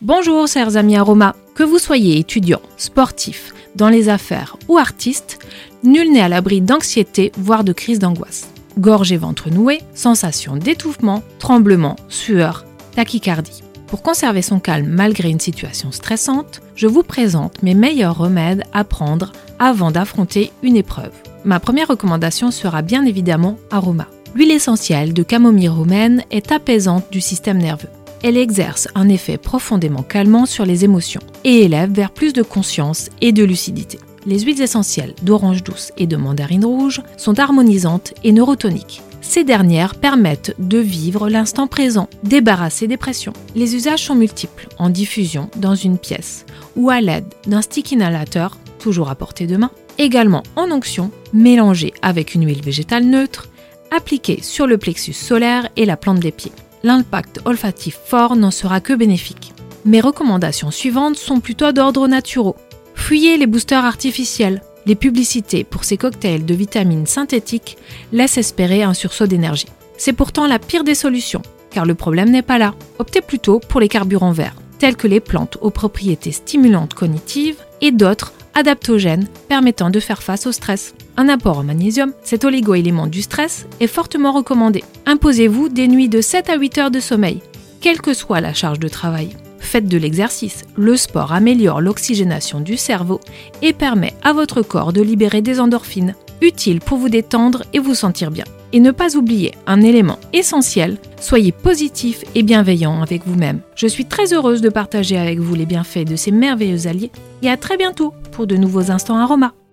Bonjour chers amis Aroma, que vous soyez étudiant, sportif, dans les affaires ou artiste, nul n'est à l'abri d'anxiété, voire de crise d'angoisse. Gorge et ventre noué, sensation d'étouffement, tremblement, sueur, tachycardie. Pour conserver son calme malgré une situation stressante, je vous présente mes meilleurs remèdes à prendre avant d'affronter une épreuve. Ma première recommandation sera bien évidemment Aroma. L'huile essentielle de camomille romaine est apaisante du système nerveux elle exerce un effet profondément calmant sur les émotions et élève vers plus de conscience et de lucidité. Les huiles essentielles d'orange douce et de mandarine rouge sont harmonisantes et neurotoniques. Ces dernières permettent de vivre l'instant présent, débarrasser des pressions. Les usages sont multiples, en diffusion dans une pièce ou à l'aide d'un stick inhalateur, toujours à portée de main, également en onction, mélangé avec une huile végétale neutre, appliquée sur le plexus solaire et la plante des pieds l'impact olfactif fort n'en sera que bénéfique. Mes recommandations suivantes sont plutôt d'ordre naturel. Fuyez les boosters artificiels. Les publicités pour ces cocktails de vitamines synthétiques laissent espérer un sursaut d'énergie. C'est pourtant la pire des solutions, car le problème n'est pas là. Optez plutôt pour les carburants verts, tels que les plantes aux propriétés stimulantes cognitives et d'autres adaptogène permettant de faire face au stress. Un apport en magnésium, cet oligo-élément du stress, est fortement recommandé. Imposez-vous des nuits de 7 à 8 heures de sommeil, quelle que soit la charge de travail. Faites de l'exercice. Le sport améliore l'oxygénation du cerveau et permet à votre corps de libérer des endorphines, utiles pour vous détendre et vous sentir bien. Et ne pas oublier un élément essentiel, soyez positif et bienveillant avec vous-même. Je suis très heureuse de partager avec vous les bienfaits de ces merveilleux alliés et à très bientôt pour de nouveaux instants aromas.